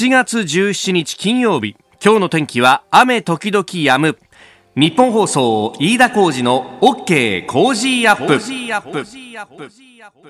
7月17日金曜日。今日の天気は雨時々止む。ニッポン放送飯田浩司の OK Cozy up。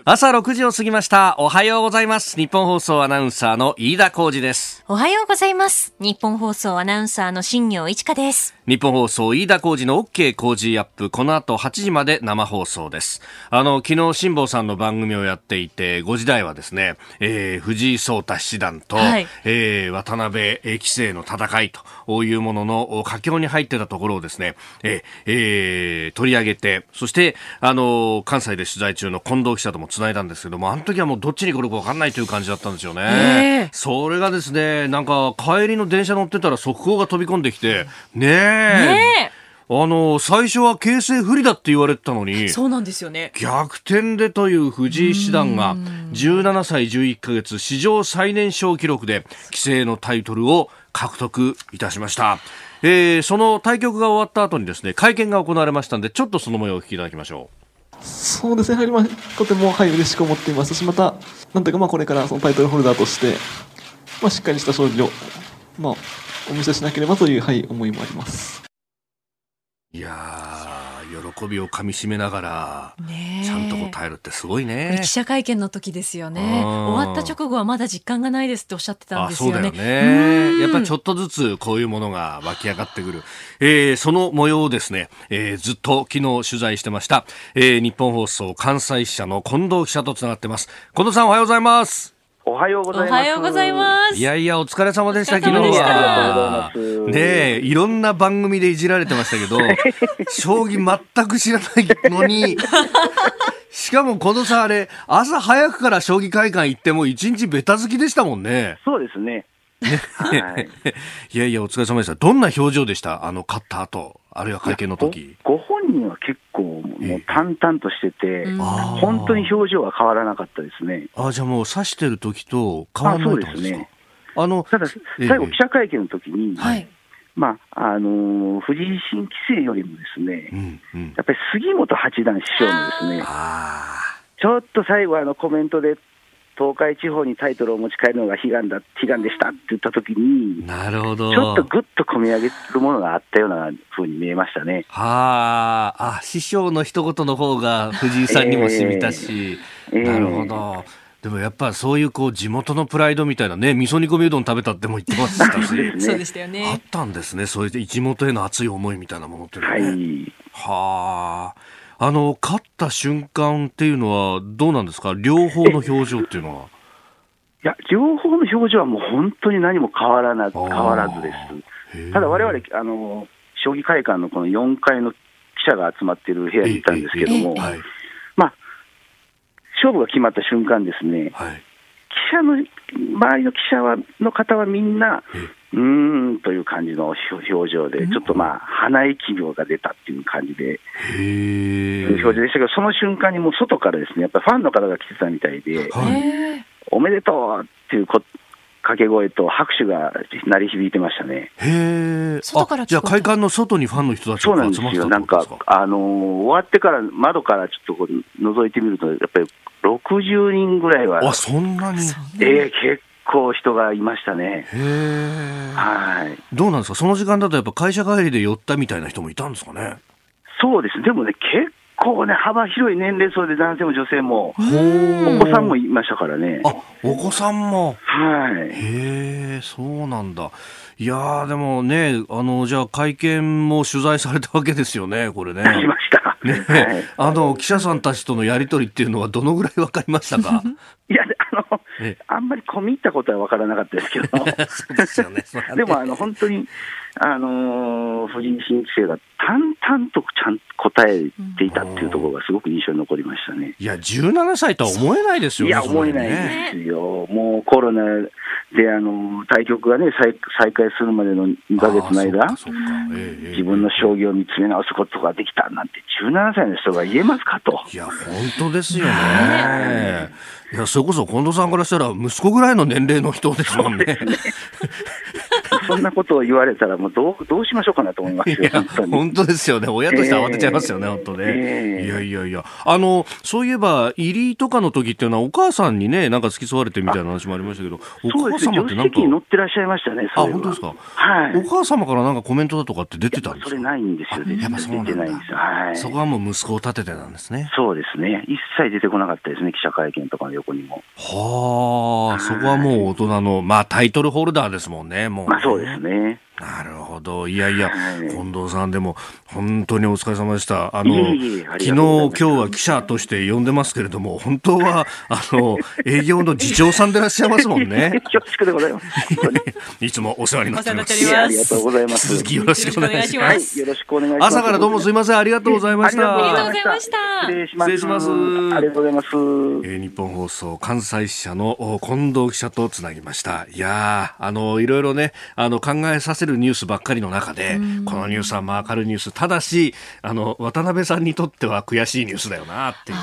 朝6時を過ぎました。おはようございます。ニッポン放送アナウンサーの飯田浩司です。おはようございます。ニッポン放送アナウンサーの新行市佳です。ニッポン放送飯田浩司の OK Cozy up。この後8時まで生放送です。あの昨日辛坊さんの番組をやっていて5時台はですね、えー、藤井聡太七段と、はい、えー、渡辺棋聖の戦いというものの佳境に入ってたところをですね、えーえー、取り上げてそしてあの関西で取材中の近藤記者ともつないだんですけどもあの時はもうどっちに来るか分かんないという感じだったんですよね、えー、それがですねなんか帰りの電車乗ってたら速報が飛び込んできてねえ。ねあの最初は形勢不利だって言われてたのにそうなんですよね。逆転でという藤井七段が17歳11か月史上最年少記録で棋聖のタイトルを獲得いたしました、えー、その対局が終わった後にですね会見が行われましたのでちょっとその模様をお聞きいただきましょうそうですね、やはりまとても、はい、嬉しく思っています。し、また、なんというか、まあ、これからそのタイトルホルダーとして、まあ、しっかりした勝利を、まあ、お見せしなければという、はい、思いもあります。いやびをかみしめながら、ちゃんと答えるってすごいね。記者会見の時ですよね。終わった直後はまだ実感がないですっておっしゃってたんですよね。そうだよね。やっぱりちょっとずつこういうものが湧き上がってくる。えー、その模様をですね、えー、ずっと昨日取材してました、えー、日本放送関西支社の近藤記者とつながってます。近藤さんおはようございます。おはようございます。おはようございます。いやいや、お疲れ様でした、昨日は。ねえ、いろんな番組でいじられてましたけど、将棋全く知らないのに、しかもこのさ、あれ、朝早くから将棋会館行っても一日ベタ好きでしたもんね。そうですね。はい、いやいや、お疲れ様でした。どんな表情でした？あの、勝った後、あるいは会見の時。ご本人は結構、もう淡々としてて、本当に表情は変わらなかったですね。あじゃあもう、指してる時と変わらないそうですね。あのただ、最後、記者会見の時に、はい、まああのー、藤井新棋聖よりもですね、うんうん、やっぱり杉本八段師匠のですね、ちょっと最後、あのコメントで東海地方にタイトルを持ち帰るのが悲願だ悲願でしたって言ったときに、なるほどちょっとぐっと込み上げるものがあったようなふうに見えましたね。はあ、あ師匠の一言の方が藤井さんにも染みたし、えー、なるほど。でもやっぱそういうこう地元のプライドみたいなね、味噌煮込みうどん食べたっても言ってましたし、そうでしたよね。あったんですね、そういう地元への熱い思いみたいなものっていうのは、ね。はい。はあ。あの、勝った瞬間っていうのはどうなんですか？両方の表情っていうのは。いや、両方の表情はもう本当に何も変わらな、変わらずです。ただ我々、あの、将棋会館のこの4階の記者が集まっている部屋にいたんですけども、まあ、勝負が決まった瞬間ですね、はい、記者の、周りの記者はの方はみんな、うーんという感じの表情で、ちょっとまあ、鼻息病が出たっていう感じで、表情でしたけど、その瞬間にもう外からですね、やっぱりファンの方が来てたみたいで、おめでとうっていうこ掛け声と拍手が鳴り響いてましたね。へえ。外からじゃあ会館の外にファンの人たちが集まってたなんか、あのー、終わってから窓からちょっとこう覗いてみると、やっぱり60人ぐらいは。あ、そんなに？ええー、結構人がいましたね。はい。どうなんですか？その時間だとやっぱ会社帰りで寄ったみたいな人もいたんですかね？そうです。でもね、結構ね、幅広い年齢層で男性も女性も、お子さんもいましたからね。あ、お子さんも。はい。へえ、そうなんだ。いやでもね、あの、じゃあ会見も取材されたわけですよね、これね。しました。ね、はい、あの、記者さんたちとのやりとりっていうのはどのぐらい分かりましたか？いや、あの、あんまり込み入ったことは分からなかったですけど。そうですよね。でも、あの、本当に、あの藤井新棋聖が淡々とちゃんと答えていたっていうところがすごく印象に残りましたね。いや、17歳とは思えないですよね。いや、思えないですよ。もうコロナで、あの、対局がね、再再開するまでの2か月の間、えー、自分の将棋を見つめ直すことができたなんて、17歳の人が言えますかと。いや、本当ですよね。いや、それこそ近藤さんからしたら、息子ぐらいの年齢の人ですもんね。そんなことを言われたら、もうどうどうしましょうかなと思いますよ、本当本当ですよね、親として慌てちゃいますよね、えー、本当ね、えー、いやいやいや、あのそういえば、入りとかの時っていうのは、お母さんにね、なんか付き添われてみたいな話もありましたけど、お母様ってなんか、に乗ってらっしゃいましたね、あ本当ですか、はい、お母様からなんかコメントだとかって出てたんですか？それないんですよ、やっぱそうなんだ、はい、そこはもう息子を立ててなんですね。そうですね、一切出てこなかったですね、記者会見とかの横にも。はあ、そこはもう大人の、まあ、タイトルホルダーですもんね、もう、ね、まあそうですね。なるほど。いやいや、はい、近藤さんでも本当にお疲れ様でした。あの、昨日、今日は記者として呼んでますけれども、本当は、あの、営業の次長さんでいらっしゃいますもんね。恐縮でございます。いつもお世話になってます。ありがとうございます。続きよろしくお願いします。よろしくお願いします。朝からどうもすみません。ありがとうございました。ありがとうございました。失礼します。ありがとうございます。えー、日本放送関西支社の近藤記者とつなぎました。いやあの、いろいろね、あの、考えさせるニュースばっかりの中で、このニュースはまあ明るいニュース、ただし、あの、渡辺さんにとっては悔しいニュースだよなっていうね、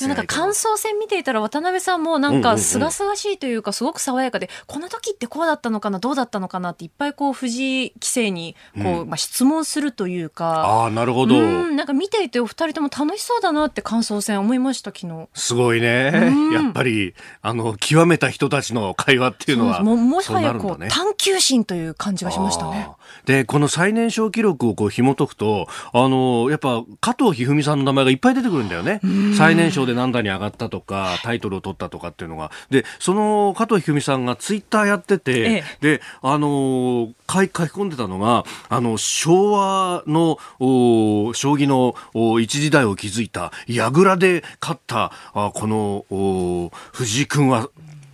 なんか感想戦見ていたら渡辺さんもなんかすがすがしいというか、すごく爽やかで、この時ってこうだったのかな、どうだったのかなっていっぱいこう藤井棋聖にこう、まあ質問するというか、ああ、なるほど。なんか見ていてお二人とも楽しそうだなって感想戦思いました、昨日。すごいね。やっぱり、あの、極めた人たちの会話っていうのは、ももはやこう、探求心という感じがしましたね。で、この最年少記録をこう紐解くと、あの、やっぱ加藤一二三さんの名前がいっぱい出てくるんだよね。最年少で何段に上がったとか、タイトルを取ったとかっていうのが。で、その加藤一二三さんがツイッターやってて、ええ、で、あの書き込んでたのが、あの、昭和の、お将棋のお一時代を築いた、櫓で勝った、あこの、お藤井君は、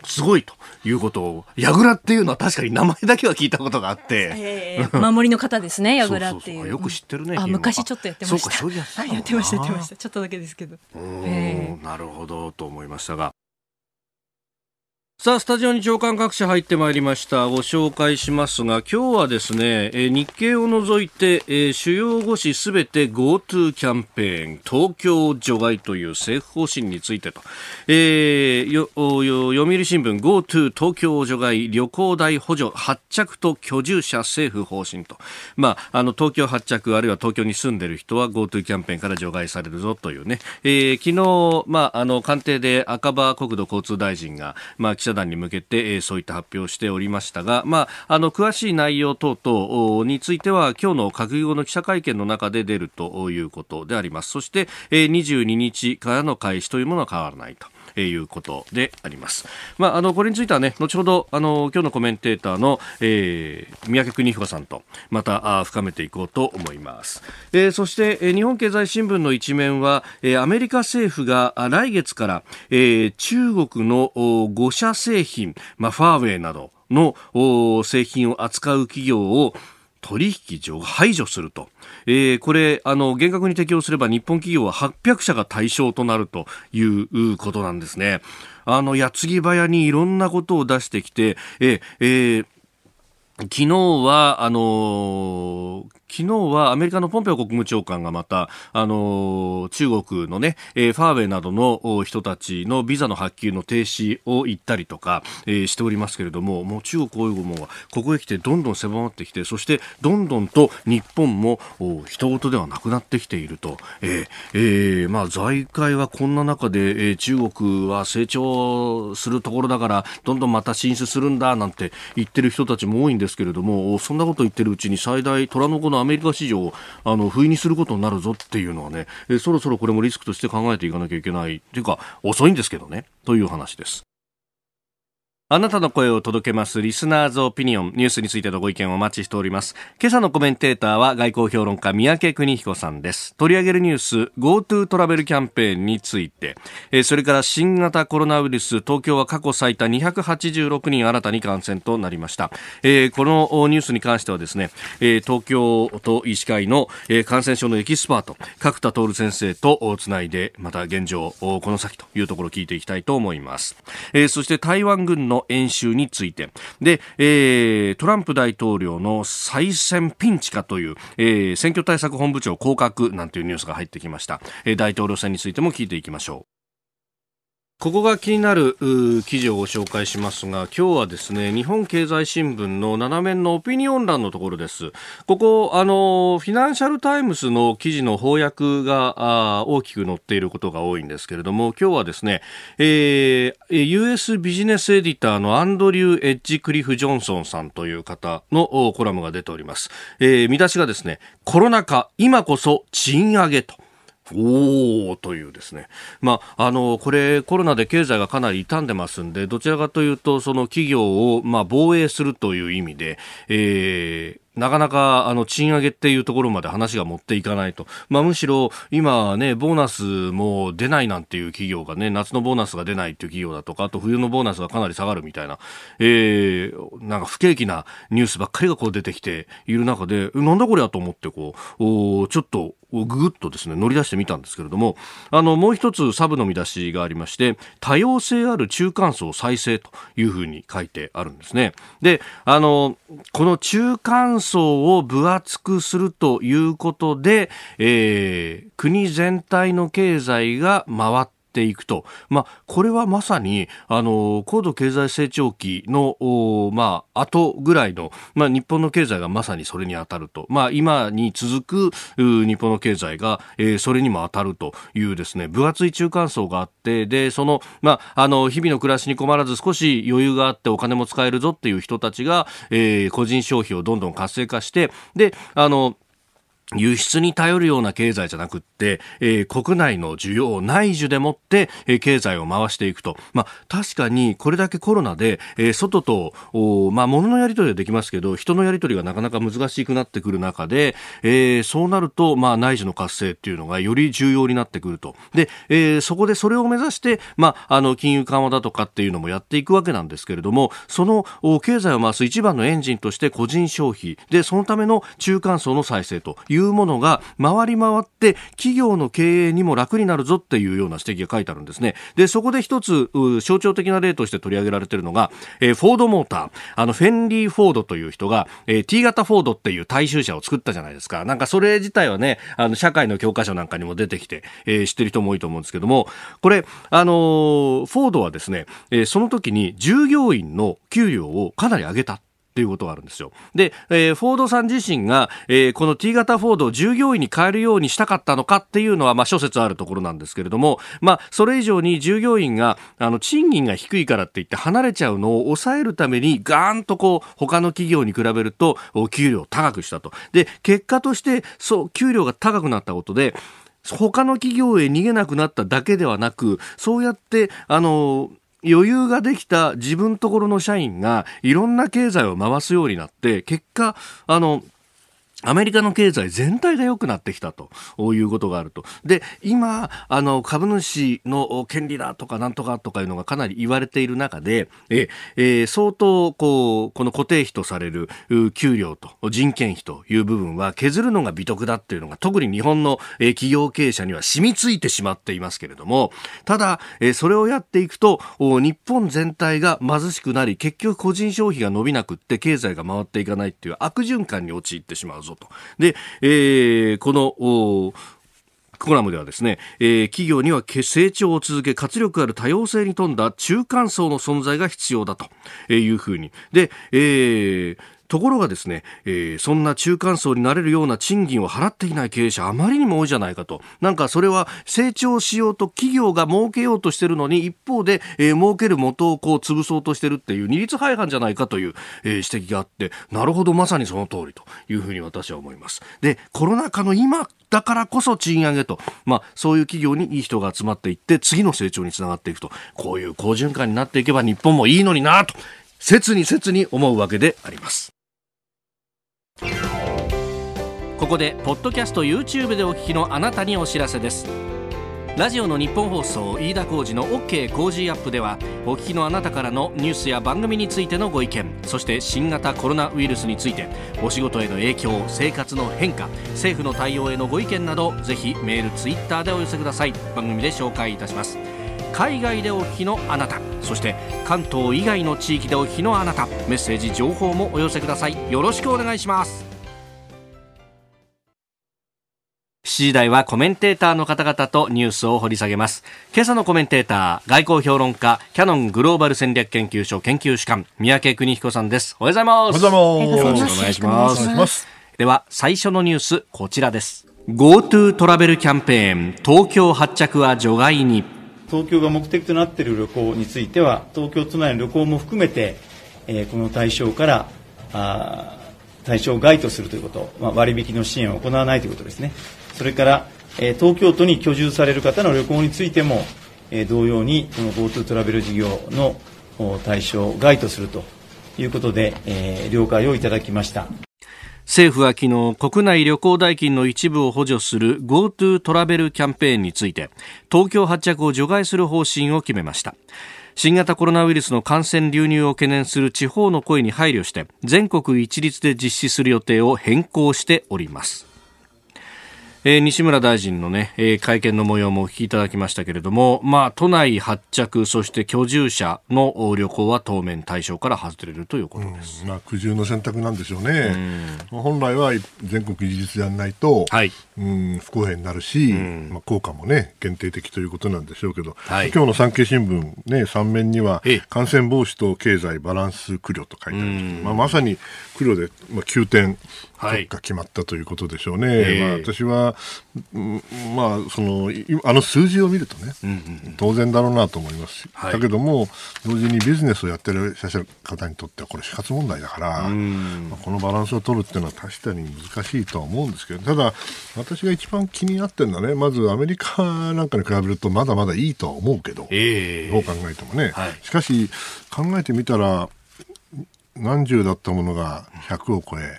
すごいということを、矢倉っていうのは確かに名前だけは聞いたことがあって。えー、守りの方ですね、矢倉っていう。よく知ってるね。あ、昔ちょっとやってました。そうか、将棋 やってました、やってました。ちょっとだけですけど。えー、なるほど、と思いましたが。さあ、スタジオに長官各社入ってまいりました。ご紹介しますが、今日はですね、え日経を除いて、え、主要5紙すべて GoTo キャンペーン、東京除外という政府方針についてと、えー、よ読売新聞 GoTo 東京除外旅行代補助発着と居住者政府方針と、まあ、あの、東京発着あるいは東京に住んでる人は GoTo キャンペーンから除外されるぞというね、えー、昨日、まあ、あの、官邸で赤羽国土交通大臣が、まあ、者団に向けて、え、そういった発表をしておりましたが、まあ、あの詳しい内容等々については今日の閣議後の記者会見の中で出るということでありますそして、え、22日からの開始というものは変わらないと。いうことであります。まあ、あの、これについてはね、後ほど、あの、今日のコメンテーターの、えー、三宅邦彦さんと、また、あ深めていこうと思います。えー、そして、えー、日本経済新聞の一面は、えー、アメリカ政府が来月から、えー、中国の5社製品、まあ、ファーウェイなどの製品を扱う企業を取引所排除すると。えー、これ、あの、厳格に適用すれば日本企業は800社が対象となるということなんですね。あの、矢継ぎ早にいろんなことを出してきて、えー、えー昨日は、あのー、昨日はアメリカのポンペオ国務長官がまた、あの中国のね、えー、ファーウェイなどの人たちのビザの発給の停止を言ったりとか、えー、しておりますけれども、もう中国、英語もここへ来てどんどん狭まってきて、そしてどんどんと日本も人事ではなくなってきていると、えーえー、まあ財界はこんな中で、えー、中国は成長するところだから、どんどんまた進出するんだなんて言ってる人たちも多いんですけれども、そんなこと言ってるうちに最大虎の子のアメリカ市場をあの不意にすることになるぞっていうのはね、えそろそろこれもリスクとして考えていかなきゃいけないというか遅いんですけどねという話です。あなたの声を届けますリスナーズオピニオンニュースについてのご意見をお待ちしております。今朝のコメンテーターは外交評論家三宅邦彦さんです。取り上げるニュース GoTo トラベルキャンペーンについて、それから新型コロナウイルス東京は過去最多286人新たに感染となりました。このニュースに関してはですね、東京都医師会の感染症のエキスパート角田徹先生とつないでまた現状この先というところを聞いていきたいと思います。そして台湾軍の演習について。で、えー、トランプ大統領の再選ピンチかという、えー、選挙対策本部長降格なんていうニュースが入ってきました、えー、大統領選についても聞いていきましょう。ここが気になる記事をご紹介しますが、今日はですね、日本経済新聞の7面のオピニオン欄のところです。ここ、あの、フィナンシャルタイムズの記事の翻訳が大きく載っていることが多いんですけれども、今日はですね、えー、US ビジネスエディターのアンドリュー・エッジクリフ・ジョンソンさんという方のコラムが出ております。えー、見出しがですね、コロナ禍、今こそ賃上げと。おおというですね。まあ、あの、これコロナで経済がかなり傷んでますんで、どちらかというと、その企業を、まあ、防衛するという意味で、えー、なかなかあの賃上げっていうところまで話が持っていかないと、まあ、むしろ今ね、ボーナスも出ないなんていう企業がね、夏のボーナスが出ないっていう企業だとか、あと冬のボーナスがかなり下がるみたいな、えー、なんか不景気なニュースばっかりがこう出てきている中で、なんだこれやと思ってこう、おちょっとぐぐっとですね乗り出してみたんですけれども。あのもう一つサブの見出しがありまして多様性ある中間層再生というふうに書いてあるんですね。であのこの中間層を分厚くするということで、えー、国全体の経済が回ってていくと、まあ、これはまさにあの高度経済成長期の、まあ後ぐらいの、まあ、日本の経済がまさにそれに当たると、まあ、今に続く日本の経済が、えー、それにも当たるというですね分厚い中間層があってでその,、まあ、あの日々の暮らしに困らず少し余裕があってお金も使えるぞっていう人たちが、えー、個人消費をどんどん活性化してであの輸出に頼るような経済じゃなくって、えー、国内の需要内需でもって、えー、経済を回していくと。まあ、確かにこれだけコロナで、えー、外と、おまあ、物のやり取りはできますけど、人のやり取りがなかなか難しくなってくる中で、えー、そうなると、まあ、内需の活性っていうのがより重要になってくると。で、えー、そこでそれを目指して、まあ、あの、金融緩和だとかっていうのもやっていくわけなんですけれども、その、経済を回す一番のエンジンとして個人消費、で、そのための中間層の再生といういうものが回り回って企業の経営にも楽になるぞっていうような指摘が書いてあるんですね。で、そこで一つ象徴的な例として取り上げられているのが、えー、フォードモーター、あのフェンリー・フォードという人が、えー、T 型フォードっていう大衆車を作ったじゃないですか。なんかそれ自体はね、あの社会の教科書なんかにも出てきて、えー、知ってる人も多いと思うんですけども、これ、あの、フォードはですね、え、その時に従業員の給料をかなり上げた。ということがあるんですよ。で、えー、フォードさん自身が、えー、この T 型フォードを従業員に変えるようにしたかったのかっていうのは、まあ、諸説あるところなんですけれども、まあ、それ以上に従業員が、あの、賃金が低いからって言って離れちゃうのを抑えるために、ガーンとこう、他の企業に比べると、給料を高くしたと。で、結果として、そう、給料が高くなったことで、他の企業へ逃げなくなっただけではなく、そうやって、あの、余裕ができた自分ところの社員がいろんな経済を回すようになって結果あのアメリカの経済全体が良くなってきたということがあると。で、今、あの、株主の権利だとかなんとかとかいうのがかなり言われている中で、え、えー、相当、こう、この固定費とされる給料と人件費という部分は削るのが美徳だっていうのが特に日本の企業経営者には染みついてしまっていますけれども、ただ、それをやっていくと、日本全体が貧しくなり、結局個人消費が伸びなくって経済が回っていかないっていう悪循環に陥ってしまうぞと。で、えー、この、コラムではですね、えー、企業には成長を続け活力ある多様性に富んだ中間層の存在が必要だというふうに。で、えー、ところがですね、えー、そんな中間層になれるような賃金を払っていない経営者あまりにも多いじゃないかと。なんかそれは成長しようと企業が儲けようとしてるのに一方で、えー、儲ける元をこう潰そうとしてるっていう二律背反じゃないかという、えー、指摘があって、なるほどまさにその通りというふうに私は思います。で、コロナ禍の今だからこそ賃上げと、まあ、そういう企業にいい人が集まっていって次の成長につながっていくとこういう好循環になっていけば日本もいいのになと切に切に思うわけであります。ここでポッドキャスト YouTube でお聞きのあなたにお知らせです。ラジオのニッポン放送飯田浩司の OK Cozy up ではお聞きのあなたからのニュースや番組についてのご意見そして新型コロナウイルスについてお仕事への影響生活の変化政府の対応へのご意見などぜひメールツイッターでお寄せください。番組で紹介いたします。海外でお聞きのあなたそして関東以外の地域でお聞きのあなたメッセージ情報もお寄せください。よろしくお願いします。時台はコメンテーターの方々とニュースを掘り下げます。今朝のコメンテーター外交評論家キャノングローバル戦略研究所研究主幹三宅邦彦さんです。おはようございます。おはようございます。よろしくお願いします。では最初のニュースこちらです。GoTo トラベルキャンペーン東京発着は除外に東京が目的となっている旅行については東京都内の旅行も含めて、えー、この対象からあ対象外とするということ、まあ、割引の支援を行わないということですね。それから、えー、東京都に居住される方の旅行についても、えー、同様にこの GoTo トラベル事業の対象外とするということで、えー、了解をいただきました。政府は昨日国内旅行代金の一部を補助する GoTo トラベルキャンペーンについて東京発着を除外する方針を決めました。新型コロナウイルスの感染流入を懸念する地方の声に配慮して全国一律で実施する予定を変更しております。えー、西村大臣のね、えー、会見の模様もお聞きいただきましたけれども、まあ、都内発着、そして居住者の旅行は当面対象から外れるということです。うん、まあ、苦渋の選択なんでしょうね。うん、本来は全国一律やらないと、はい、うん、不公平になるし、うん、まあ、効果もね、限定的ということなんでしょうけど、はい、今日の産経新聞、ね、3面には、感染防止と経済バランス苦慮と書いてあるんですまあ、まさに苦慮で、まあ、急転、が決まったということでしょうね。はい、まあ、私は、まあ、その、あの数字を見るとね、うんうん、当然だろうなと思いますし、はい、だけども、同時にビジネスをやってる方にとっては、これ死活問題だから、まあ、このバランスを取るっていうのは確かに難しいとは思うんですけど、ただ、私が一番気になってるのはね、まずアメリカなんかに比べるとまだまだいいとは思うけど、えー、どう考えてもね。はい、しかし、考えてみたら、何十だったものが100を超え、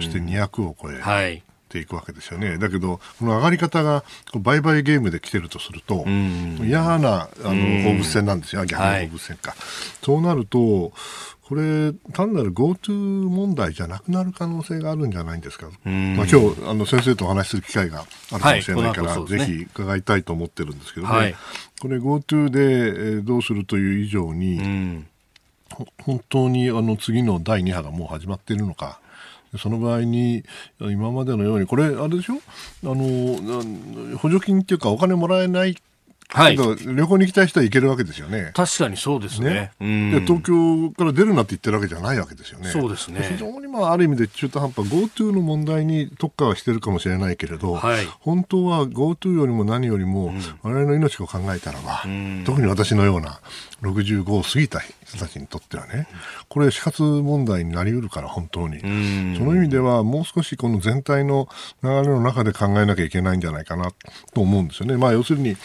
そして200を超え、はい、ていくわけですよね。だけど、この上がり方が売買ゲームで来てるとすると、嫌なあの放物線なんですよ、逆の放物線か。はい、そうなると、これ、単なる GoTo 問題じゃなくなる可能性があるんじゃないんですか。まあ、今日あの先生とお話しする機会があるかもしれないから、はいね、ぜひ伺いたいと思ってるんですけどね。はい、これ GoTo で、えどうするという以上に、本当にあの次の第2波がもう始まっているのか。その場合に、今までのように、これ、あれでしょ？あの、補助金っていうか、お金もらえないはい、旅行に行きたい人は行けるわけですよね。確かにそうですね。ねで東京から出るなって言ってるわけじゃないわけですよね。そうですね。非常にまあある意味で中途半端 GoTo の問題に特化はしてるかもしれないけれど、はい、本当は GoTo よりも何よりも、我々の命を考えたらば、うん、特に私のような65を過ぎた人たちにとってはね、これ死活問題になりうるから本当に、うん、その意味ではもう少しこの全体の流れの中で考えなきゃいけないんじゃないかなと思うんですよね。まあ要するに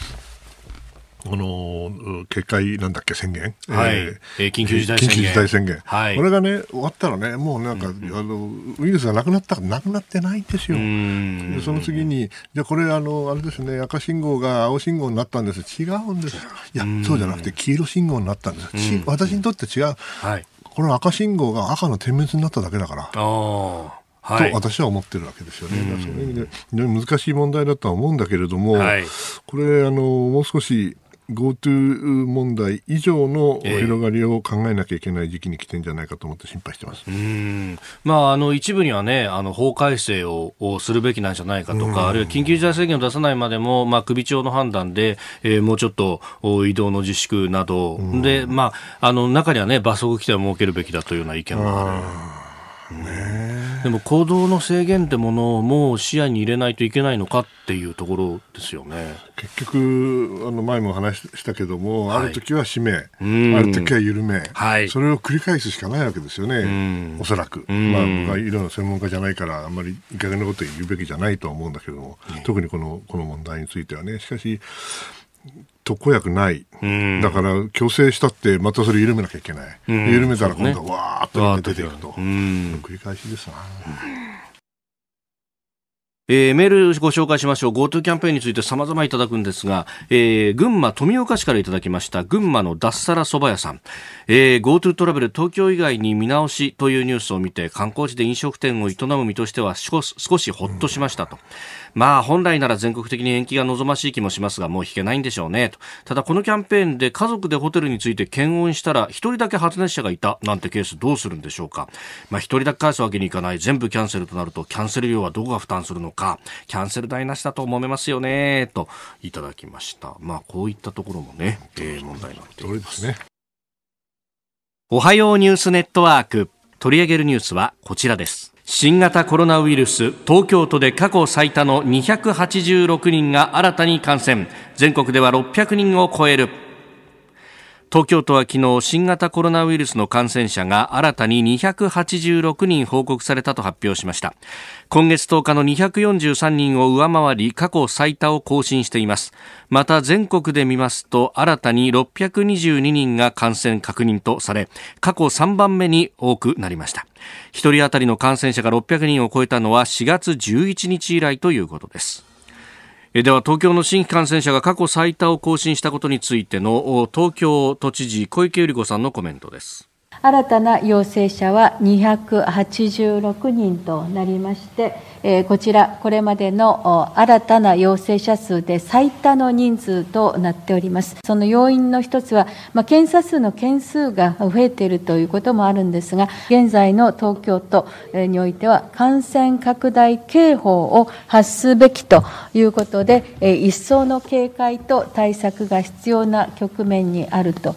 この決壊なんだっけ？宣言、はいえー、緊急事態宣言。緊急事態宣言。はい、これがね、終わったらね、もうなんか、うん、あの、ウイルスがなくなったかなくなってないんですよ。でその次に、じゃこれ、あの、あれですね、赤信号が青信号になったんです。違うんです。いや、そうじゃなくて黄色信号になったんです。私にとって違う。はい、この赤信号が赤の点滅になっただけだから。はい、と私は思ってるわけですよね。そういう意味で難しい問題だとは思うんだけれども、はい、これあのもう少し GoTo 問題以上の広がりを考えなきゃいけない時期に来てるんじゃないかと思って心配してます、えー、まあ、あの一部にはね、あの法改正ををするべきなんじゃないかとか、あるいは緊急事態宣言を出さないまでも、まあ、首長の判断で、えー、もうちょっと移動の自粛など、で、まあ、あの中にはね、罰則規定を設けるべきだというような意見もある。ね、でも行動の制限ってものをもう視野に入れないといけないのかっていうところですよね。結局、あの前も話したけども、はい、ある時は締め、ある時は緩め、はい、それを繰り返すしかないわけですよね、おそらく、まあ、僕は医療の専門家じゃないから、あんまりいい加減なこと言うべきじゃないとは思うんだけども、特にこのこの問題についてはね、しかし、特効薬ない、だから強制したってまたそれ緩めなきゃいけない、緩めたら今度はわーっと出ていくと、繰り返しですな。えー、メールご紹介しましょう。GoTo キャンペーンについて様々いただくんですが、えー、群馬富岡市からいただきました、群馬の脱サラ蕎麦屋さん。えー、GoTo トラベル東京以外に見直しというニュースを見て、観光地で飲食店を営む身としては少しほっとしましたと。まあ本来なら全国的に延期が望ましい気もしますがもう引けないんでしょうねとただこのキャンペーンで家族でホテルについて検温したら1人だけ発熱者がいたなんてケースどうするんでしょうかまあ1人だけ返すわけにいかない全部キャンセルとなるとキャンセル料はどこが負担するのか、キャンセル代なしだと揉めますよね、といただきました。まあ、こういったところもね、えー、問題になっています。ね、おはようニュースネットワーク。取り上げるニュースはこちらです。新型コロナウイルス東京都で過去最多の286人が新たに感染全国では600人を超える東京都は昨日新型コロナウイルスの感染者が新たに286人報告されたと発表しました。今月10日の243人を上回り過去最多を更新しています。また全国で見ますと新たに622人が感染確認とされ過去3番目に多くなりました。1人当たりの感染者が600人を超えたのは4月11日以来ということです。では東京の新規感染者が過去最多を更新したことについての東京都知事小池百合子さんのコメントです。新たな陽性者は286人となりまして、こちら、これまでの新たな陽性者数で最多の人数となっております。その要因の一つは、まあ、検査数の件数が増えているということもあるんですが、現在の東京都においては、感染拡大警報を発すべきということで、一層の警戒と対策が必要な局面にあると。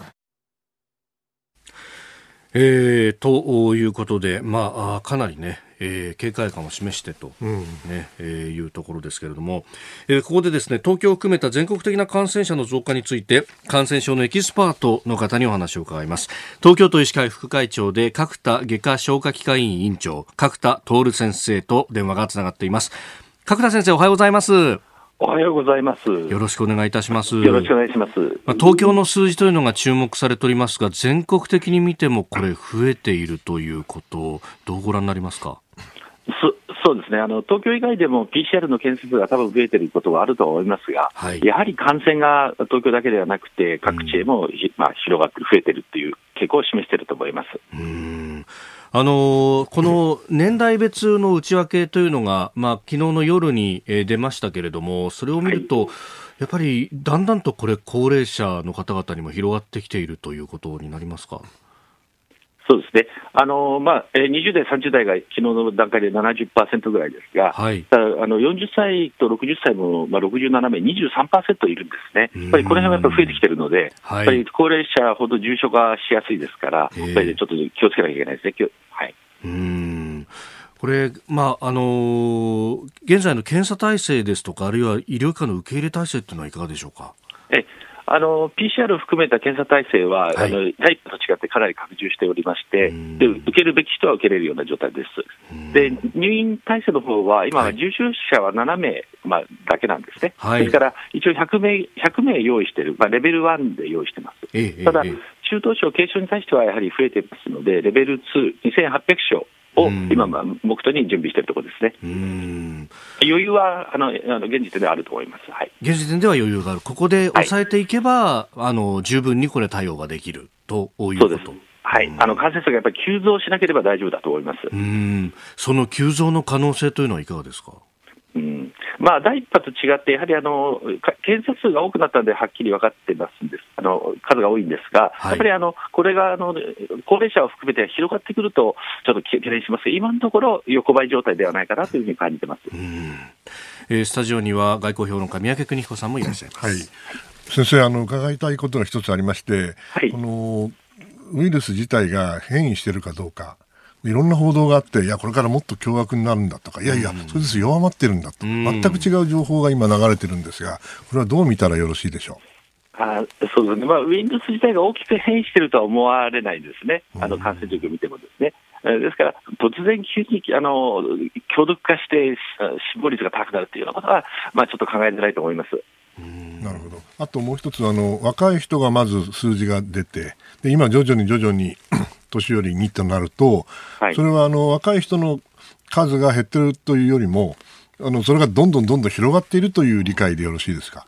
えー、ということで、まあ、かなりね、えー、警戒感を示してと、ね、うん、えー、いうところですけれども、えー、ここでですね、東京を含めた全国的な感染者の増加について、感染症のエキスパートの方にお話を伺います。東京都医師会副会長で、角田外科消化器科医院院長、角田徹先生と電話がつながっています。角田先生、おはようございます。おはようございます。よろしくお願いいたします。よろしくお願いします。まあ、東京の数字というのが注目されておりますが、全国的に見てもこれ増えているということをどうご覧になりますか？そそうですねあの東京以外でも PCR の件数が多分増えていることはあると思いますが、はい、やはり感染が東京だけではなくて、各地へも、うん、まあ、広がって増えているという傾向を示していると思います。うんあのこの年代別の内訳というのが、まあ昨日の夜に出ましたけれども、それを見ると、はい、やっぱりだんだんとこれ、高齢者の方々にも広がってきているということになりますか？そうですね、あのまあ、20代、30代が昨日の段階で70%ぐらいですが、はい、ただあの40歳と60歳も、まあ、67名、23%いるんですね、やっぱりこの辺はやっぱ増えてきてるので、はい、やっぱり高齢者ほど重症化しやすいですから、やっぱりちょっと気をつけなきゃいけないですね。はい、うん。これ、まああのー、現在の検査体制ですとか、あるいは医療機関の受け入れ体制というのはいかがでしょうか？えあの PCR を含めた検査体制は、はい、あの第一と違ってかなり拡充しておりまして、で受けるべき人は受けれるような状態です。で入院体制の方は、今は重症者は7名、まあ、だけなんですね、はい、ですから一応100名 ,100 名用意している、まあ、レベル1で用意してます。ええ、ただ、中等症、軽症に対してはやはり増えていますので、レベル2、2800床を今、目途に準備しているところですね。余裕はあのあの現時点ではあると思います、はい、現時点では余裕がある、ここで抑えていけば、はい、あの十分にこれ、対応ができるということ。はい、あの感染者がやっぱり急増しなければ大丈夫だと思います。うん。その急増の可能性というのはいかがですか？うん。まあ、第1波と違って、やはりあの検査数が多くなったので、はっきり分かってますんです、あの数が多いんですが、はい、やっぱりあのこれがあの高齢者を含めて広がってくると、ちょっと懸念します。今のところ、横ばい状態ではないかなというふうに感じてます。えー、スタジオには外交評論家、三宅邦彦さんもいらっしゃいます。はい。先生あの伺いたいことが一つありまして、はい、このウイルス自体が変異しているかどうか、いろんな報道があって、いや、これからもっと凶悪になるんだとか、いやいや、それです弱まってるんだと、全く違う情報が今流れてるんですが、これはどう見たらよろしいでしょう？あそうですね、まあ、ウイルス自体が大きく変異しているとは思われないですね、あの感染状況を見てもですね。ですから、突然急にあの強毒化して死亡率が高くなるというようなことは、まあ、ちょっと考えづらいと思います。なるほど。あともう一つあの若い人がまず数字が出て、で今徐々に徐々に年寄りにとなると、はい、それはあの若い人の数が減ってるというよりも、あのそれがどんどんどんどん広がっているという理解でよろしいですか？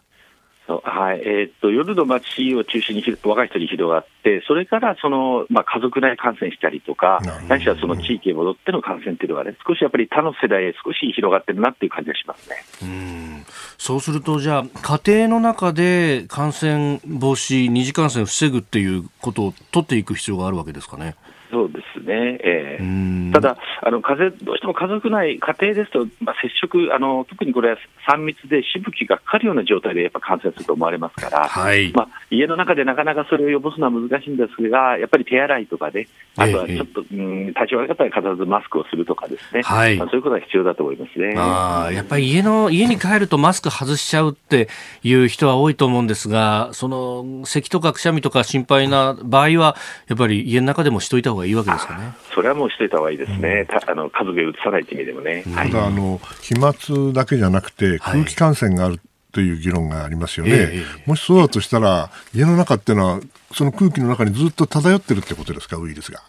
はい。えー、っと夜の街を中心に若い人に広がって、それからその、まあ、家族内感染したりとか、ないしはその地域へ戻っての感染っていうのはね、少しやっぱり他の世代へ少し広がってるなっていう感じがしますね。うん。そうすると、じゃあ、家庭の中で感染防止、二次感染を防ぐっていうことを取っていく必要があるわけですかね。そうですね、えー、ただあの風、どうしても家族内、家庭ですと、まあ、接触あの、特にこれは3密でしぶきがかかるような状態でやっぱ感染すると思われますから、はい。まあ、家の中でなかなかそれを予防するのは難しいんですが、やっぱり手洗いとかで、あとはちょっと、えー、うん、体調悪かったら必ずマスクをするとかですね、はい。まあ、そういうことは必要だと思いますね。あやっぱり家の家に帰るとマスク外しちゃうっていう人は多いと思うんですが、その咳とかくしゃみとか心配な場合は、やっぱり家の中でもしといた方がいいわけですかね。それはもうしといた方がいいですね、うん、あの家族でうつさないという意味でもね。ただ、あの飛沫だけじゃなくて、空気感染がある、という議論がありますよね、ええ、もしそうだとしたら、家の中っていうのは、その空気の中にずっと漂ってるってことですか、ウイルスが。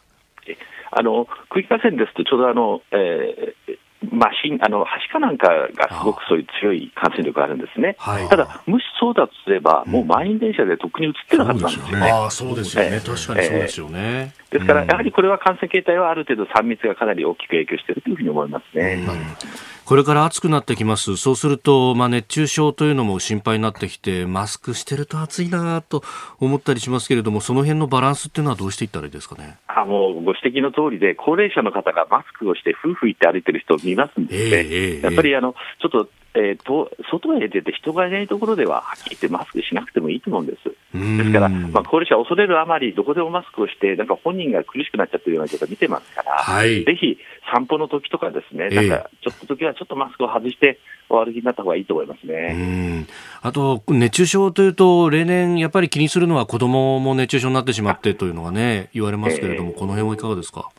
あの空気感染ですと、ちょうどあの、えー、まあ、あの、はしかなんかがすごくそういう強い感染力があるんですね。ただ、もしそうだとすれば、もう満員電車でとっくに移ってなかったんですよね。ああ、そうですよね。確かにそうですよね。ですから、やはりこれは感染形態はある程度3密がかなり大きく影響しているというふうに思いますね。これから暑くなってきます。そうすると、まあ、熱中症というのも心配になってきて、マスクしてると暑いなと思ったりしますけれども、その辺のバランスっていうのはどうしていったらいいですかね？あもうご指摘の通りで、高齢者の方がマスクをして、夫婦行って歩いてる人を見ますんですね。えー、やっぱりあのちょっとえーと、外へ出て人がいないところでは、はっきり言ってマスクしなくてもいいと思うんです。ですから、まあ、高齢者恐れるあまり、どこでもマスクをして、なんか本人が苦しくなっちゃってるような状態見てますから、はい、ぜひ散歩の時とかですね、なんかちょっと時はちょっとマスクを外して、お歩きになった方がいいと思いますね。あと、熱中症というと、例年やっぱり気にするのは子供も熱中症になってしまってというのがね、言われますけれども、この辺はいかがですか？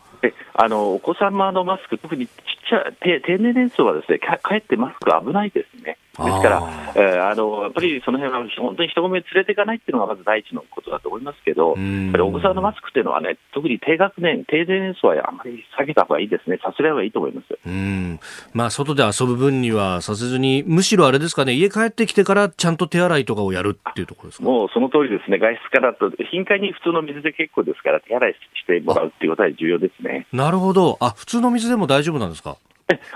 あのお子様のマスク、特にちっちゃい低年齢層はですねかかえってマスク危ないですね。ですから、えー、あのやっぱりその辺は本当に人混み連れていかないっていうのがまず第一のことだと思いますけど、やっぱりお子さんのマスクっていうのはね、特に低学年、低年齢層はあまり避けた方がいいですね、さすらいはいいと思いますうん。まあ、外で遊ぶ分にはさせずに、むしろあれですかね、家帰ってきてからちゃんと手洗いとかをやるっていうところですか？もうその通りですね、外出からと、頻回に普通の水で結構ですから、手洗いしてもらうっていうことは重要ですね。なるほど。あ普通の水でも大丈夫なんですか？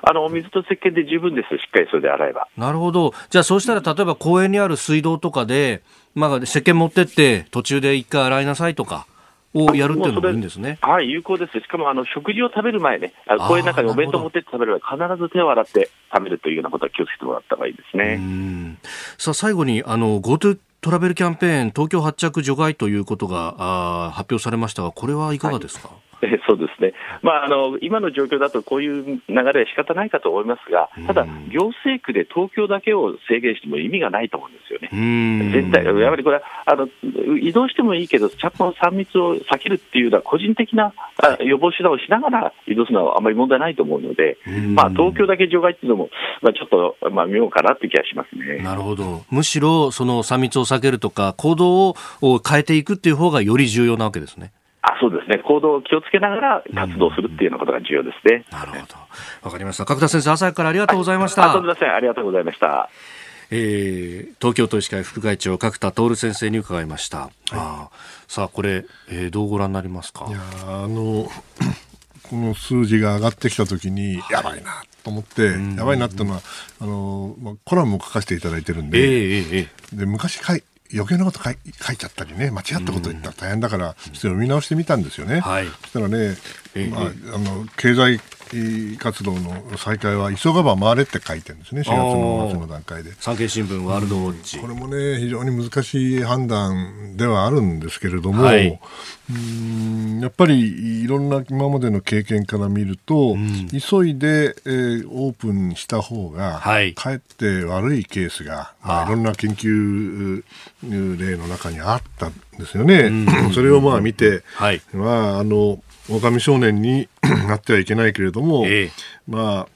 あの水と石鹸で十分です、しっかりそれで洗えば。なるほど、じゃあそうしたら、例えば公園にある水道とかで、まあ、石鹸持ってって、途中で一回洗いなさいとか。をやるっていうのもいいんですね。はい、有効です。しかもあの食事を食べる前ね、公園の中にお弁当持ってって食べる前、必ず手を洗って食べるというようなことは気をつけてもらった方がいいですね。さあ最後にあの GoTo トラベルキャンペーン東京発着除外ということがあ発表されましたが、これはいかがですか？はいえ そうですね、まああの、今の状況だとこういう流れは仕方ないかと思いますが、ただ、行政区で東京だけを制限しても意味がないと思うんですよね、絶対、やっぱりこれはあの移動してもいいけど、ちゃんと3密を避けるっていうのは、個人的な予防手段をしながら移動するのはあまり問題ないと思うので、まあ、東京だけ除外っていうのも、まあ、ちょっと、まあ、妙かなって気がしますね。なるほど、むしろその3密を避けるとか、行動を変えていくっていう方がより重要なわけですね。あそうですね、行動を気をつけながら活動するっていうようなことが重要ですね。なるほど。わかりました。角田先生、朝からありがとうございました。はい、あありがとうございました。えー、東京都医師会副会長角田徹先生に伺いました。はい、あさあこれ、えー、どうご覧になりますか？いやあの この数字が上がってきたときに、やばいなと思って、やばいなっていうのは、あのコラムを書かせていただいてるんで、えーえー、で昔書い余計なこと書い書いちゃったりね、間違ったこと言ったら大変だから、ちょっと読み直してみたんですよね。はい、そしたらね、まあ、あの経済活動の再開は急がば回れって書いてるんですね、4月の末の段階で。産経新聞ワールドウォッチ、うん、これもね、非常に難しい判断ではあるんですけれども、はい、うんやっぱりいろんな今までの経験から見ると、うん、急いで、えー、オープンした方が、はい、かえって悪いケースが、まあ、いろんな研究例の中にあったんですよね。うん、それをまあ見て、はい、まあ、あの狼少年に なってはいけないけれども、えー、まあ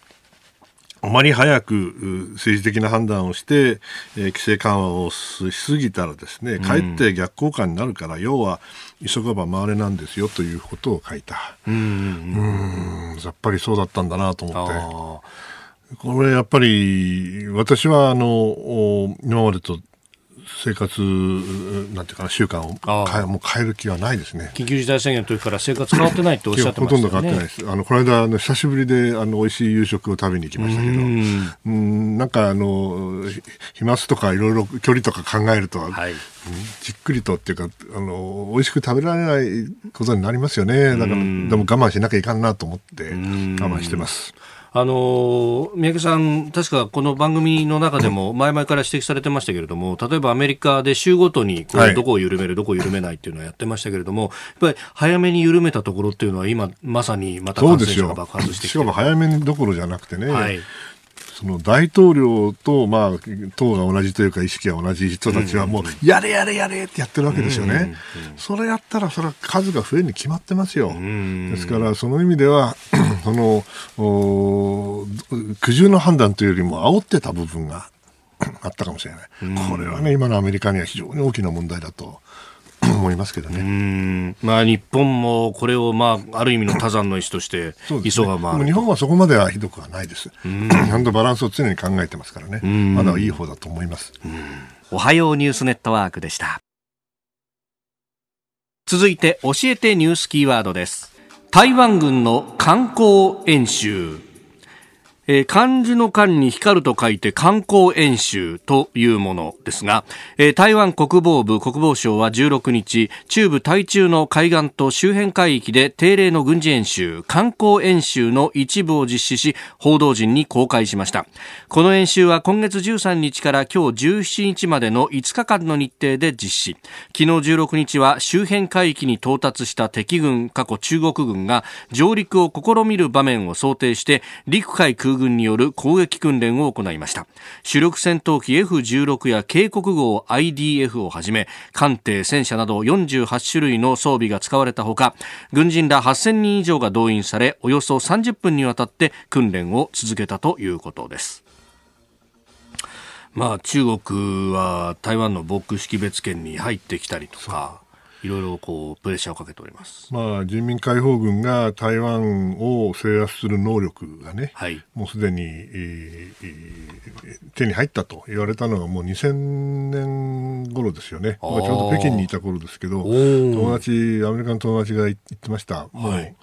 あまり早く政治的な判断をして、えー、規制緩和をしすぎたらですね、かえって逆効果になるから、うん、要は急がば回れなんですよということを書いた。うん、やっぱりそうだったんだなと思って。これやっぱり私はあの今までと生活、なんていうかな、習慣を変えもう変える気はないですね。緊急事態宣言の時から生活変わってないっておっしゃってましたね。ほとんど変わってないです。あの、この間、あの久しぶりで、あの、美味しい夕食を食べに行きましたけど、うん、なんか、あの、飛沫とかいろいろ距離とか考えると、はい、じっくりとっていうか、あの、美味しく食べられないことになりますよね。だから、でも我慢しなきゃいかんなと思って我慢してます。あの三宅さん、確かこの番組の中でも前々から指摘されてましたけれども、例えばアメリカで州ごとにこうどこを緩める、どこを緩めないっていうのをやってましたけれども、やっぱり早めに緩めたところっていうのは、今、まさにまた感染者が爆発してきてしかも早めにどころじゃなくてね、はい、その大統領と、まあ、党が同じというか意識が同じ人たちはもう、やれやれやれってやってるわけですよね。それやったら、それは数が増えるに決まってますよ。ですから、その意味では、その、苦渋の判断というよりも煽ってた部分があったかもしれない。これはね、今のアメリカには非常に大きな問題だと 思いますけどね。まあ、日本もこれを、まあ、ある意味の多山の石として、急がま、ね、日本はそこまではひどくはないです。ちゃんとバランスを常に考えてますからね。まだいい方だと思います。おはようニュースネットワークでした。続いて、教えてニュースキーワードです。台湾軍の観光演習。えー、漢字の漢に光ると書いて観光演習というものですが、えー、台湾国防部国防省は16日、中部台中の海岸と周辺海域で定例の軍事演習、観光演習の一部を実施し、報道陣に公開しました。この演習は今月13日から今日17日までの5日間の日程で実施。昨日16日は周辺海域に到達した敵軍、過去中国軍が上陸を試みる場面を想定して、陸海空空軍による攻撃訓練を行いました。主力戦闘機 F16 や警告号 IDF をはじめ艦艇戦車など48種類の装備が使われたほか軍人ら8000人以上が動員されおよそ30分にわたって訓練を続けたということです。まあ、中国は台湾の防空識別圏に入ってきたりとかいろいろこうプレッシャーをかけております、まあ、人民解放軍が台湾を制圧する能力がね、はい、もうすでに、えー、手に入ったと言われたのがもう2000年頃ですよね、ちょうど北京にいた頃ですけど、友達、アメリカの友達が言ってました。はい。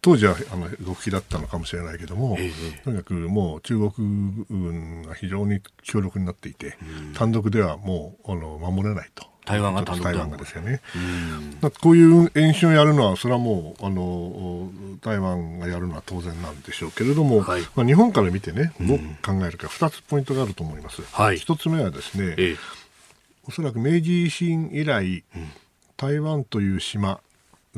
当時はあの極秘だったのかもしれないけども、ええ、とにかくもう中国軍が非常に強力になっていて、単独ではもうあの守れないと。台湾が単独台湾がですよね。こういう演習をやるのは、それはもうあの台湾がやるのは当然なんでしょうけれども、はい、まあ、日本から見てね、どう考えるか、2つポイントがあると思います。はい、1つ目はですね、ええ、おそらく明治維新以来、うん、台湾という島、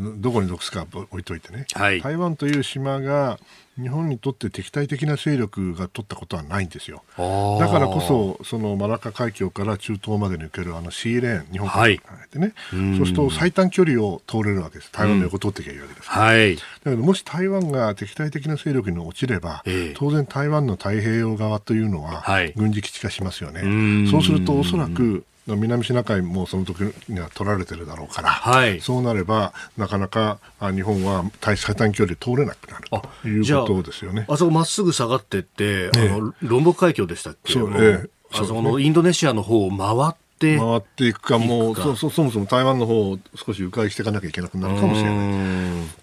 どこに属すか置いといてね、はい、台湾という島が日本にとって敵対的な勢力が取ったことはないんですよ。だからこそ、そのマラカ海峡から中東まで抜けるあのシーレーン、日本海に考えてね、はい、そうすると最短距離を通れるわけです。台湾の横通っていけばいいわけです、はい、だけどもし台湾が敵対的な勢力に落ちれば、えー、当然台湾の太平洋側というのは軍事基地化しますよね。そうするとおそらく南シナ海もその時には取られてるだろうから、はい、そうなればなかなか日本は最短距離通れなくなるということですよね。あそこまっすぐ下がってって、ね、あのロンボク海峡でしたっけ？そう、ね、あそこのインドネシアの方を回ってって。回っていくかもうそそそもそも台湾の方を少し迂回していかなきゃいけなくなるかもしれない。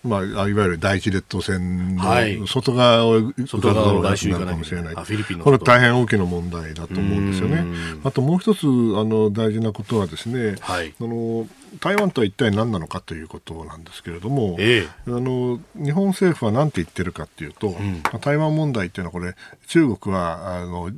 まあ、いわゆる第一列島線の外側を行かざるを得なくなるかもしれない、これ大変大きな問題だと思うんですよね。あともう一つあの大事なことはですね、はい、あの台湾とは一体何なのかということなんですけれども、ええ、あの日本政府は何て言ってるかというと、うん、台湾問題というのはこれ中国はあの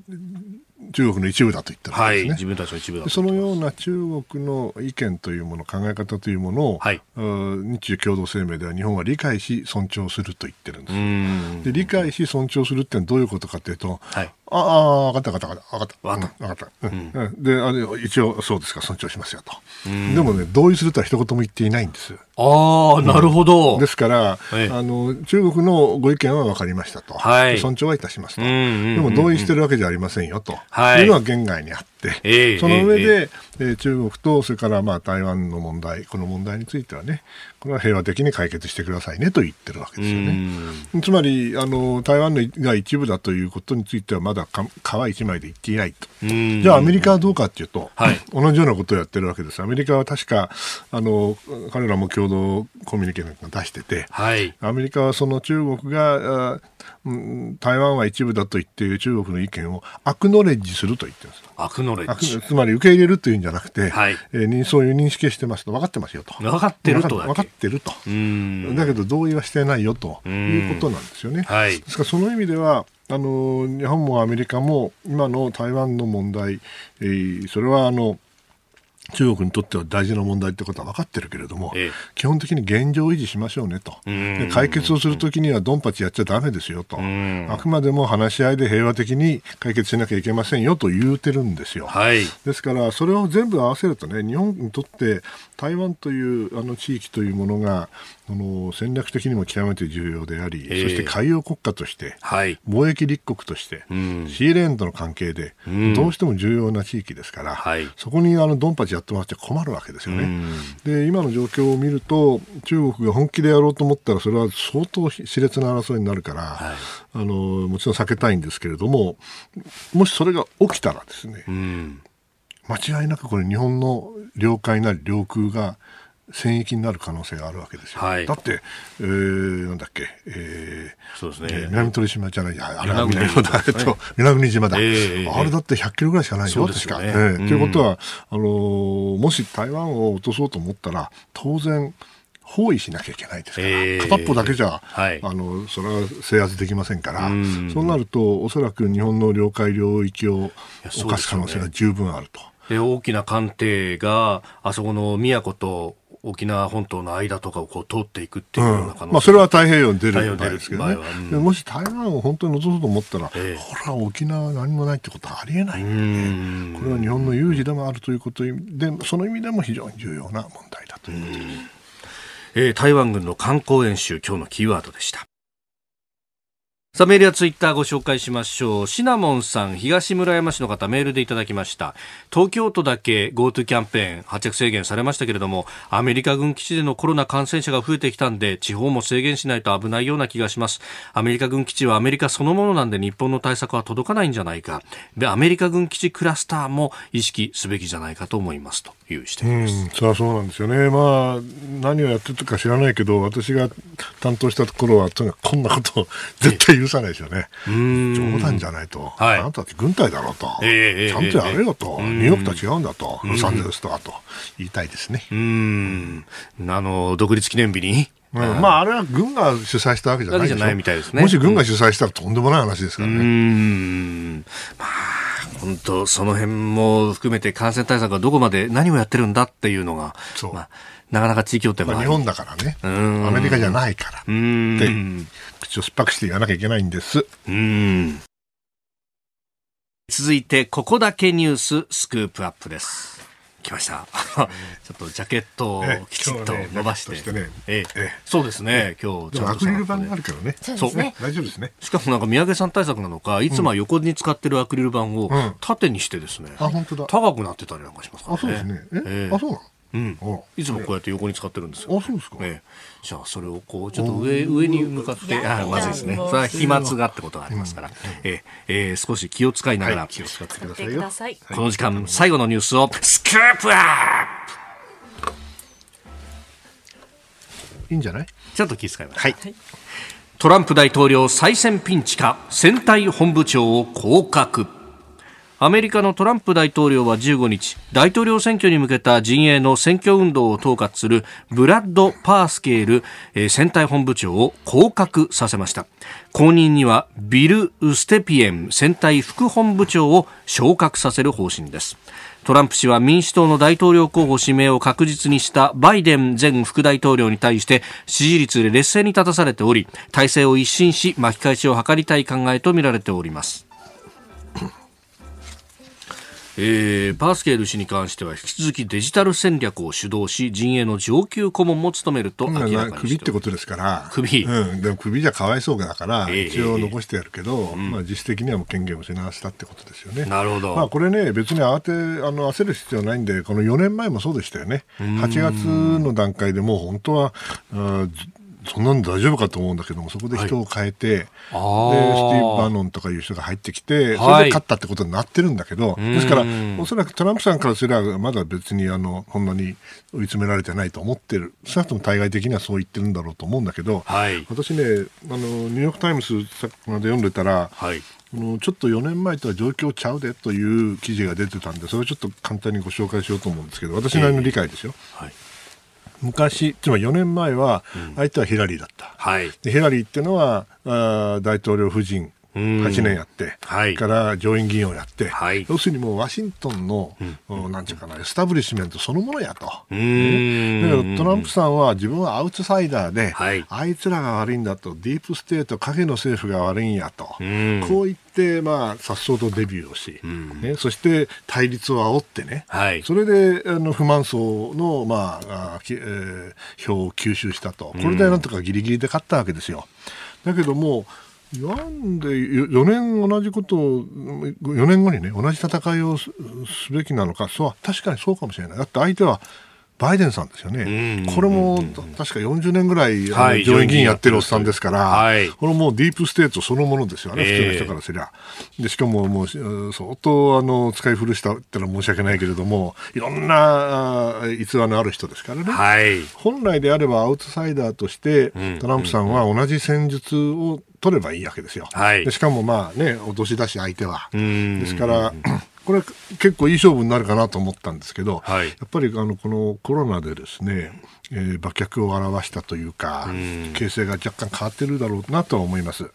中国の一部だと言ったんですね、はい、自分たちの一部だそのような中国の意見というもの、考え方とい。うものを、はい、日中共同声明では日本は理解し、尊重すると言ってるんです。で理解し、尊重するってどういうことかというと、はい、ああ、分かった分かった分かった分かった。分かった。うん、であれ、一応そうですか、尊重しますよと。でもね、同意するとは一言も言っていないんです。ああ、なるほど。ですから、あの、中国のご意見は分かりましたと。はい、尊重はいたしますと。でも同意してるわけじゃありませんよと。はい、いうのは言外にあって、えー、その上で、えー、中国とそれからまあ台湾の問題、この問題についてはね、これは平和的に解決してくださいねと言ってるわけですよね。つまりあの台湾のが一部だということについてはまだ皮一枚で言っていないと。じゃあアメリカはどうかというと、はい、同じようなことをやってるわけです。アメリカは確かあの彼らも共同コミュニケーションが出してて、はい、アメリカはその中国が台湾は一部だと言っている中国の意見をアクノレッジすると言ってるんですアクノレッジつまり受け入れるというんじゃなくて、はい。えー、そういう認識してますと分かってますよと。分かってると分かってると。だけど同意はしてないよということなんですよね、はい、ですからその意味ではあの日本もアメリカも今の台湾の問題、えー、それはあの中国にとっては大事な問題ってことは分かってるけれども、ええ、基本的に現状維持しましょうねと、で解決をするときにはドンパチやっちゃだめですよと、あくまでも話し合いで平和的に解決しなきゃいけませんよと言うてるんですよ。はい、ですから、それを全部合わせるとね、日本にとって台湾というあの地域というものが、その戦略的にも極めて重要であり、えー、そして海洋国家として、はい、貿易立国として、うん、シーレーンとの関係で、うん、どうしても重要な地域ですから、はい、そこにあのドンパチやってもらって困るわけですよね、うん、で今の状況を見ると、中国が本気でやろうと思ったら、それは相当熾烈な争いになるから、はい、あのもちろん避けたいんですけれども、もしそれが起きたらですね、間違いなくこれ、日本の領海なり領空が戦域になる可能性があるわけですよ。はい、だって、えー、なんだっけ、えー、そうですね、えー、南鳥島じゃない、あれは南島。だ、えっと、南国島だ、えー、あれだって100キロぐらいしかないよ、確か。ねえー、ということは、あのー、もし台湾を落とそうと思ったら、当然、包囲しなきゃいけないですから、えー、片っぽだけじゃ、はい、あのそれは制圧できませんから、そうなると、おそらく日本の領海領域を犯す可能性が十分あると。で大きな艦艇があそこの宮古と沖縄本島の間とかをこう通っていくっていうような可能性、うん、まあ、それは太平洋に出る場合ですけどね、うん、もし台湾を本当に落とそうと思ったら、えー、ほら、沖縄何もないってことはありえないんで、ね、これは日本の有事でもあるということで、その意味でも非常に重要な問題だということです。えー、台湾軍の観光演習、今日のキーワードでした。さあメールやツイッターご紹介しましょう。シナモンさん東村山市の方メールでいただきました。東京都だけ GoTo キャンペーン発着制限されましたけれどもアメリカ軍基地でのコロナ感染者が増えてきたんで地方も制限しないと危ないような気がします。アメリカ軍基地はアメリカそのものなんで日本の対策は届かないんじゃないか。でアメリカ軍基地クラスターも意識すべきじゃないかと思います。という指摘です。そそうなんですよね。まあ何をやってるか知らないけど、私が担当したところはとにかくこんなこと絶対許さないですよね。冗談じゃないと、はい、あなたって軍隊だろうと、えー、ちゃんとやれよと、ニューヨークとは違うんだと、ロサンゼルスとはと。言いたいですね。うん。あの独立記念日に？うん、まあ、あれは軍が主催したわけじゃないじゃないみたいですね。もし軍が主催したらとんでもない話ですからね。うん。まあ、本当その辺も含めて感染対策がどこまで何をやってるんだっていうのが、そう。まあ、なかなか地域協定も、まあ、日本だからね。アメリカじゃないから。って、口を酸っぱくして言わなきゃいけないんです。うん。続いて、ここだけニューススクープアップです。来ました。ちょっとジャケットをきちっと伸ばして。してね、ええそうですね、今日。アクリル板があるからね。そう、ね、大丈夫ですね。しかもなんか宮家さん対策なのか、いつもは横に使ってるアクリル板を縦にしてですね、あ、本当だ。高くなってたりなんかしますからね。あ、そうですね。え、あ、そうなの？うん、いつもこうやって横に使ってるんですよ。あ、そうですか。ええ、じゃあそれをこうちょっと上上に向かってあまずいですね。それは飛沫がってことがありますから、えええー、少し気を使いながら、気を使ってくださいよ。この時間最後のニュースをスクープアップ。いいんじゃない？ちょっと気遣います。はい。トランプ大統領再選ピンチか選対本部長を降格。アメリカのトランプ大統領は15日大統領選挙に向けた陣営の選挙運動を統括するブラッド・パースケール、選対本部長を降格させました。後任にはビル・ステピエン選対副本部長を昇格させる方針です。トランプ氏は民主党の大統領候補指名を確実にしたバイデン前副大統領に対して支持率で劣勢に立たされており体制を一新し巻き返しを図りたい考えとみられております。えー、パースケール氏に関しては引き続きデジタル戦略を主導し陣営の上級顧問も務めると明らかに首ってことですから。首、うん、でも首じゃかわいそうだから、えー、一応残してやるけど、えー、まあ、実質的にはもう権限を失わせたってことですよね。なるほど、まあ、これね別に慌てあの焦る必要ないんでこの4年前もそうでしたよね。8月の段階でもう本当はそんなん大丈夫かと思うんだけども、そこで人を変えて、はい、で、スティーブ・バノンとかいう人が入ってきて、それで勝ったってことになってるんだけど、はい、ですから、おそらくトランプさんからすれば、まだ別にあの、こんなに追い詰められてないと思ってる。少なくとも対外的にはそう言ってるんだろうと思うんだけど、はい、私ね、あの、ニューヨーク・タイムズさっきまで読んでたら、はい。ちょっと4年前とは状況ちゃうでという記事が出てたんで、それをちょっと簡単にご紹介しようと思うんですけど、私なりの理解ですよ。えーはい昔、つまり4年前は、相手はヒラリーだった。はい、でヒラリーっていうのはあ大統領夫人8年やって、はい、から上院議員をやって、はい、要するにもうワシントンの、うん、なんていうかな、エスタブリッシュメントそのものやと。だからトランプさんは自分はアウトサイダーで、はい、あいつらが悪いんだと、ディープステート、影の政府が悪いんやと、こう言って、まあ、さっそうとデビューをし、ね、そして対立を煽ってね、はい、それであの不満層の、まああ、えー、票を吸収したと、これでなんとかギリギリで勝ったわけですよ。だけども、なんで4年同じことを、4年後にね、同じ戦いをすべきなのか、そう確かにそうかもしれない。だって相手はバイデンさんですよね、これも確か40年ぐらい、はい、上院議員やってるおっさんですから、はい、これもうディープステートそのものですよね、普通の人からすりゃ。でしかももう相当あの使い古したってのは申し訳ないけれども、いろんな逸話のある人ですからね、はい、本来であればアウトサイダーとして、トランプさんは同じ戦術を取ればいいわけですよ。はい、でしかもまあね、落とし出し相手は。ですから、これ結構いい勝負になるかなと思ったんですけど、はい、やっぱりあのこのコロナでですね、えー、馬脚を表したというか、うん、形勢が若干変わってるだろうなとは思います。うん、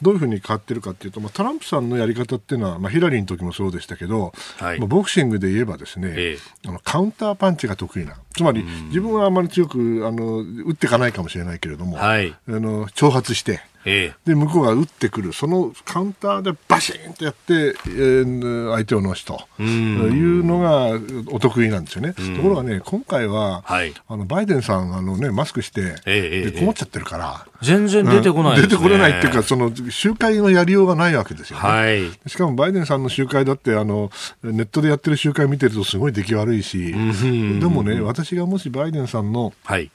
どういうふうに変わってるかというと、まあ、トランプさんのやり方っていうのは、まあ、ヒラリーの時もそうでしたけど、はい、まあ、ボクシングで言えばですね、ええ、あのカウンターパンチが得意な。つまり、自分はあまり強くあの打っていかないかもしれないけれども、はい、あの挑発して、ええ、で向こうが打ってくるそのカウンターでバシーンとやって、えー、相手をのしというのがお得意なんですよね。ところがね今回は、はい、あのバイデンさんあの、ね、マスクして、えこもっちゃってるから、全然出てこない、ね、出てこれないっていうかその集会のやりようがないわけですよね。はい、しかもバイデンさんの集会だってあのネットでやってる集会見てるとすごい出来悪いし、でもね私がもしバイデンさんの、はい。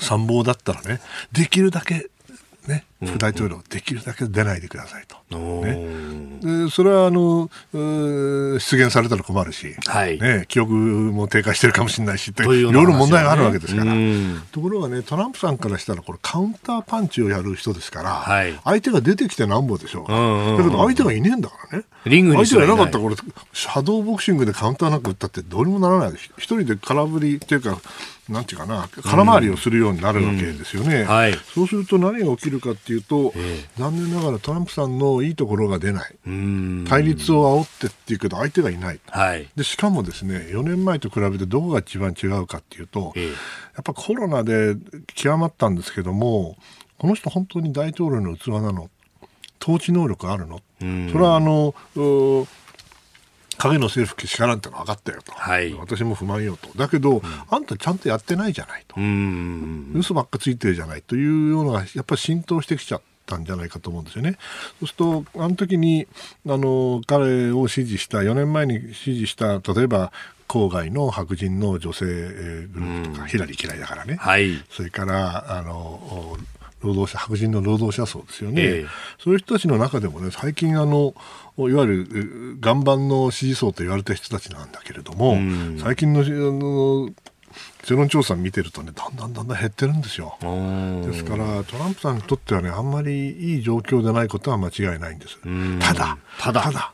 参謀だったらね、できるだけね、副大統領、できるだけ出ないでくださいと。ね、でそれはあの出現されたら困るし、はい。ね、記憶も低下してるかもしれないしいろいろ問題があるわけですから、ところがねトランプさんからしたらこれカウンターパンチをやる人ですから、はい、相手が出てきてなんぼでしょう、だけど相手がいねえんだからね。リングに相手がいなかったらこれシャドーボクシングでカウンターなんか打ったってどうにもならない一人で空振りっていうかなんていうかな空回りをするようになるわけですよね、うん。うんはい、そうすると何が起きるかっていうと、えー、残念ながらトランプさんのいいところが出ない、対立を煽ってっていうけど相手がいない、はい、でしかもですね4年前と比べてどこが一番違うかっていうと、えー、やっぱコロナで極まったんですけどもこの人本当に大統領の器なの？統治能力あるの、それはあの影の政府けしからんっての分かったよと、はい、私も不満よと。だけど、うん、あんたちゃんとやってないじゃないと、嘘ばっかついてるじゃないというようなやっぱり浸透してきちゃったんじゃないかと思うんですよね。そうすると、あの時にあの彼を支持した、4年前に支持した、例えば郊外の白人の女性グループとか、ヒラリー嫌いだからね、はい、それからあの労働者白人の労働者層ですよね、えー、そういう人たちの中でもね最近あのいわゆる岩盤の支持層と言われた人たちなんだけれども、最近のあの世論調査見てるとねだんだんだんだん減ってるんですよ。ですからトランプさんにとってはねあんまりいい状況でないことは間違いないんです。ただただ。ただ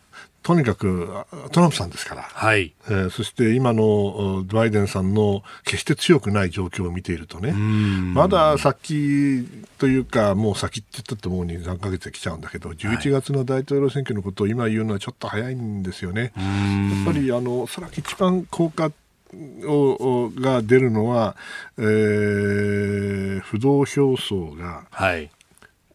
とにかくトランプさんですから、はい。えー、そして今のバイデンさんの決して強くない状況を見ているとね、まだ先というか、もう先って言ったってもう2、3か月で来ちゃうんだけど、11月の大統領選挙のことを今言うのはちょっと早いんですよね。やっぱりあのおそらく一番効果をが出るのは、えー、不動票層が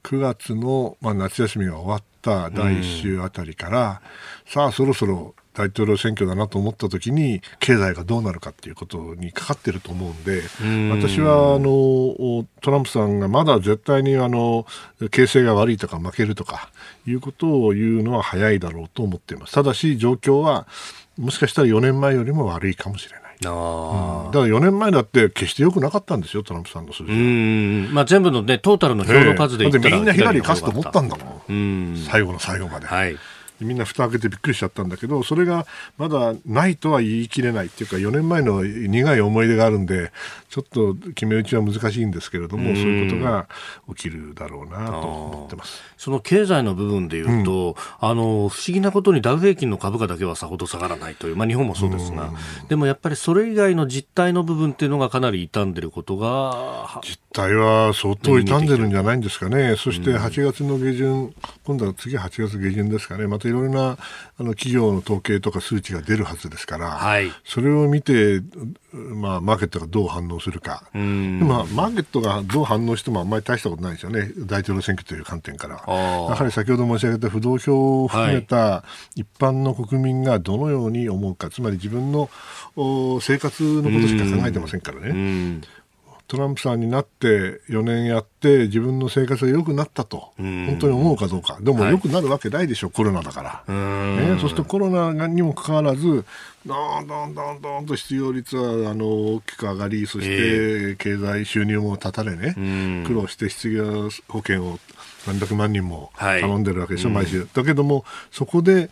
9月の、まあ、夏休みが終わった第1週あたりから、さあそろそろ大統領選挙だなと思った時に経済がどうなるかっていうことにかかってると思うんで私はあのトランプさんがまだ絶対にあの形勢が悪いとか負けるとかいうことを言うのは早いだろうと思っていますただし状況はもしかしたら4年前よりも悪いかもしれない。あうん、だから4年前だって決してよくなかったんですよ、トランプさんの数字まあ、全部の、ね、トータルの票の数で言ったら、えー、みんなヒラリー勝つと思ったんだもん、最後の最後まで。はいみんな蓋開けてびっくりしちゃったんだけどそれがまだないとは言い切れないっていうか4年前の苦い思い出があるんでちょっと決め打ちは難しいんですけれどもそういうことが起きるだろうなと思ってます。その経済の部分でいうと、うん、あの不思議なことにダウ平均の株価だけはさほど下がらないという、まあ、日本もそうですが。でもやっぱりそれ以外の実態の部分っていうのがかなり傷んでることが実態は相当傷んでるんじゃないんですかね。そして8月の下旬今度は次8月下旬ですかね。またいろいろなあの企業の統計とか数値が出るはずですから、はい、それを見て、まあ、マーケットがどう反応するか、でもマーケットがどう反応してもあんまり大したことないですよね、大統領選挙という観点から。やはり先ほど申し上げた不動票を含めた一般の国民がどのように思うか、つまり自分の生活のことしか考えてませんからね。トランプさんになって4年やって自分の生活が良くなったと本当に思うかどうかでも良くなるわけないでしょ、はい、コロナだから、ね、そしてコロナにもかかわらずどんどんどんどんと失業率はあの大きく上がりそして経済収入も立たれね苦労して失業保険を何百万人も頼んでるわけでしょ、はい、毎週。だけどもそこで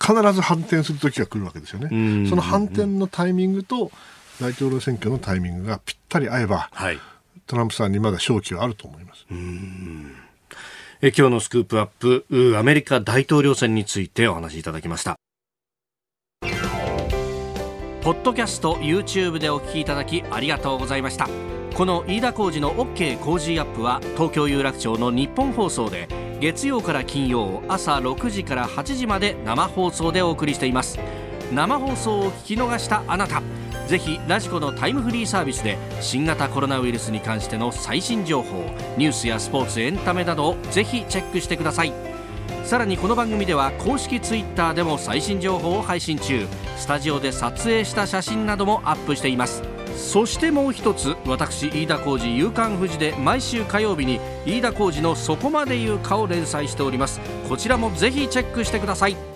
必ず反転する時が来るわけですよね。その反転のタイミングと大統領選挙のタイミングがぴったり合えば、はい、トランプさんにまだ勝機はあると思います。え今日のスクープアップアメリカ大統領選についてお話しいただきました。ポッドキャスト YouTube でお聞きいただきありがとうございました。この飯田浩司の OK 工事アップは東京有楽町の日本放送で月曜から金曜朝6時から8時まで生放送でお送りしています。生放送を聞き逃したあなたぜひラジコのタイムフリーサービスで新型コロナウイルスに関しての最新情報ニュースやスポーツエンタメなどをぜひチェックしてください。さらにこの番組では公式ツイッターでも最新情報を配信中。スタジオで撮影した写真などもアップしています。そしてもう一つ私飯田浩司夕刊富士で毎週火曜日に飯田浩司の「そこまで言うか」を連載しております。こちらもぜひチェックしてください。